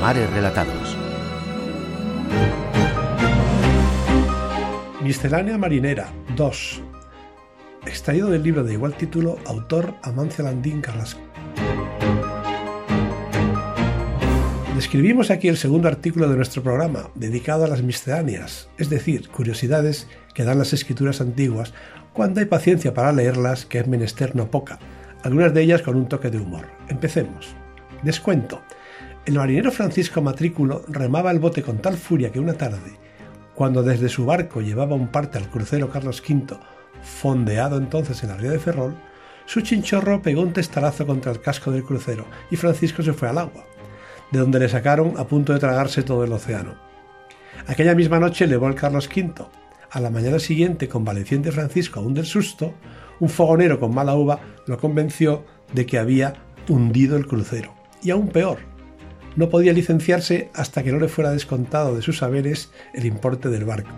Mares Relatados. Miscelánea Marinera 2. Extraído del libro de igual título, autor Amancio Landín Carrasco. Describimos aquí el segundo artículo de nuestro programa, dedicado a las misceláneas, es decir, curiosidades que dan las escrituras antiguas cuando hay paciencia para leerlas, que es menester no poca, algunas de ellas con un toque de humor. Empecemos. Descuento. El marinero Francisco Matrículo remaba el bote con tal furia que una tarde, cuando desde su barco llevaba un parte al crucero Carlos V, fondeado entonces en la ría de Ferrol, su chinchorro pegó un testarazo contra el casco del crucero y Francisco se fue al agua de donde le sacaron a punto de tragarse todo el océano. Aquella misma noche levó el Carlos V. A la mañana siguiente, convaleciente Francisco aún del susto, un fogonero con mala uva lo convenció de que había hundido el crucero. Y aún peor, no podía licenciarse hasta que no le fuera descontado de sus saberes el importe del barco.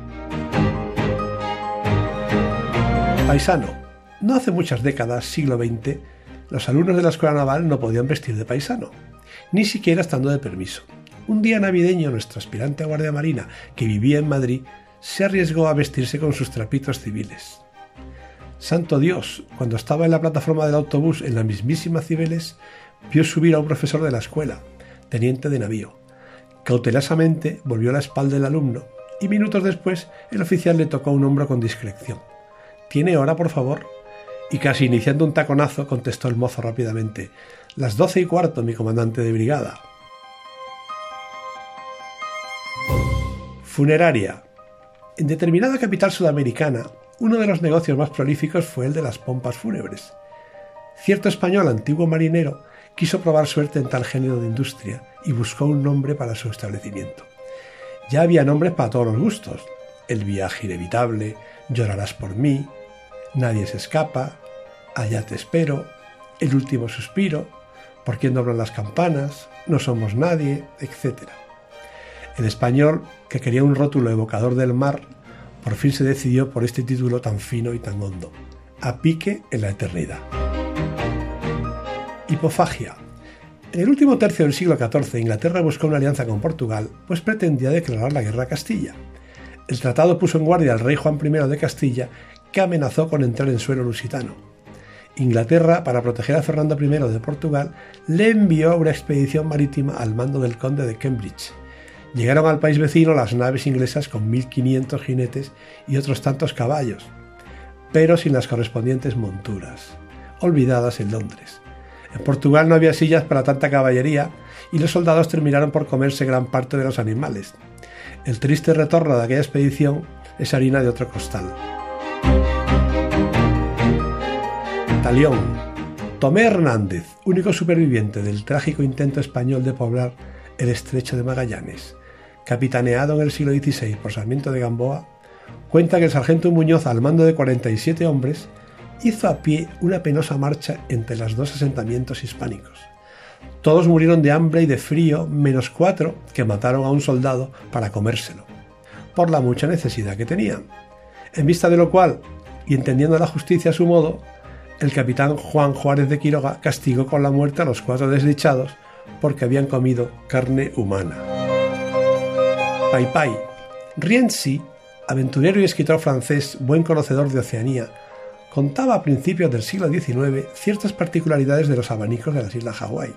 Paisano. No hace muchas décadas, siglo XX, los alumnos de la escuela naval no podían vestir de paisano ni siquiera estando de permiso. Un día navideño, nuestro aspirante a guardia marina, que vivía en Madrid, se arriesgó a vestirse con sus trapitos civiles. Santo Dios, cuando estaba en la plataforma del autobús en la mismísima Cibeles, vio subir a un profesor de la escuela, teniente de navío. Cautelosamente volvió la espalda del alumno y minutos después el oficial le tocó un hombro con discreción. ¿Tiene hora, por favor? Y casi iniciando un taconazo contestó el mozo rápidamente. Las doce y cuarto, mi comandante de brigada. Funeraria. En determinada capital sudamericana, uno de los negocios más prolíficos fue el de las pompas fúnebres. Cierto español antiguo marinero quiso probar suerte en tal género de industria y buscó un nombre para su establecimiento. Ya había nombres para todos los gustos. El viaje inevitable, llorarás por mí, nadie se escapa, allá te espero, el último suspiro, por quién doblan las campanas, no somos nadie, etc. El español, que quería un rótulo evocador del mar, por fin se decidió por este título tan fino y tan hondo, a pique en la eternidad. Hipofagia. En el último tercio del siglo XIV, Inglaterra buscó una alianza con Portugal, pues pretendía declarar la guerra a Castilla. El tratado puso en guardia al rey Juan I de Castilla, que amenazó con entrar en suelo lusitano. Inglaterra, para proteger a Fernando I de Portugal, le envió una expedición marítima al mando del conde de Cambridge. Llegaron al país vecino las naves inglesas con 1.500 jinetes y otros tantos caballos, pero sin las correspondientes monturas, olvidadas en Londres. En Portugal no había sillas para tanta caballería y los soldados terminaron por comerse gran parte de los animales. El triste retorno de aquella expedición es harina de otro costal. Talión. Tomé Hernández, único superviviente del trágico intento español de poblar el estrecho de Magallanes, capitaneado en el siglo XVI por Sarmiento de Gamboa, cuenta que el sargento Muñoz, al mando de 47 hombres, hizo a pie una penosa marcha entre los dos asentamientos hispánicos. Todos murieron de hambre y de frío, menos cuatro que mataron a un soldado para comérselo, por la mucha necesidad que tenían. En vista de lo cual, y entendiendo la justicia a su modo, el capitán Juan Juárez de Quiroga castigó con la muerte a los cuatro desdichados porque habían comido carne humana. Pai Pai. Rienzi, aventurero y escritor francés, buen conocedor de Oceanía, contaba a principios del siglo XIX ciertas particularidades de los abanicos de las islas Hawái.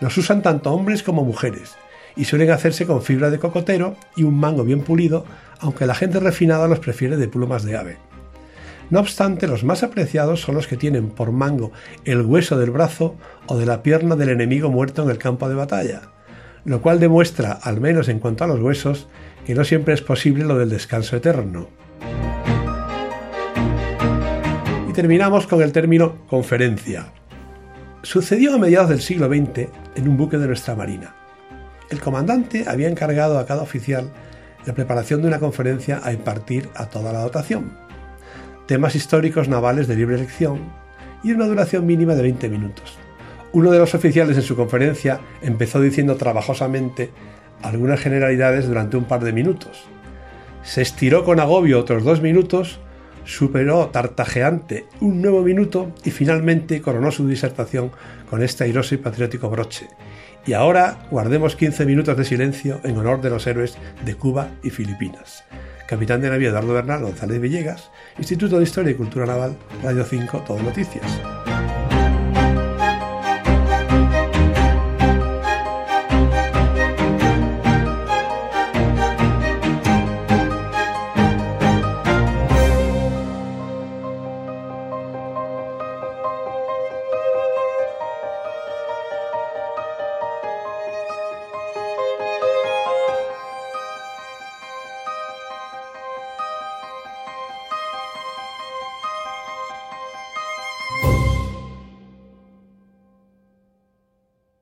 Los usan tanto hombres como mujeres, y suelen hacerse con fibra de cocotero y un mango bien pulido, aunque la gente refinada los prefiere de plumas de ave. No obstante, los más apreciados son los que tienen por mango el hueso del brazo o de la pierna del enemigo muerto en el campo de batalla, lo cual demuestra, al menos en cuanto a los huesos, que no siempre es posible lo del descanso eterno. Terminamos con el término conferencia. Sucedió a mediados del siglo XX en un buque de nuestra Marina. El comandante había encargado a cada oficial la preparación de una conferencia a impartir a toda la dotación temas históricos navales de libre elección y una duración mínima de 20 minutos. Uno de los oficiales en su conferencia empezó diciendo trabajosamente algunas generalidades durante un par de minutos. Se estiró con agobio otros dos minutos, superó tartajeante un nuevo minuto y finalmente coronó su disertación con este airoso y patriótico broche. Y ahora guardemos 15 minutos de silencio en honor de los héroes de Cuba y Filipinas. Capitán de navío Eduardo Bernal González Villegas, Instituto de Historia y Cultura Naval, Radio 5, Todo Noticias.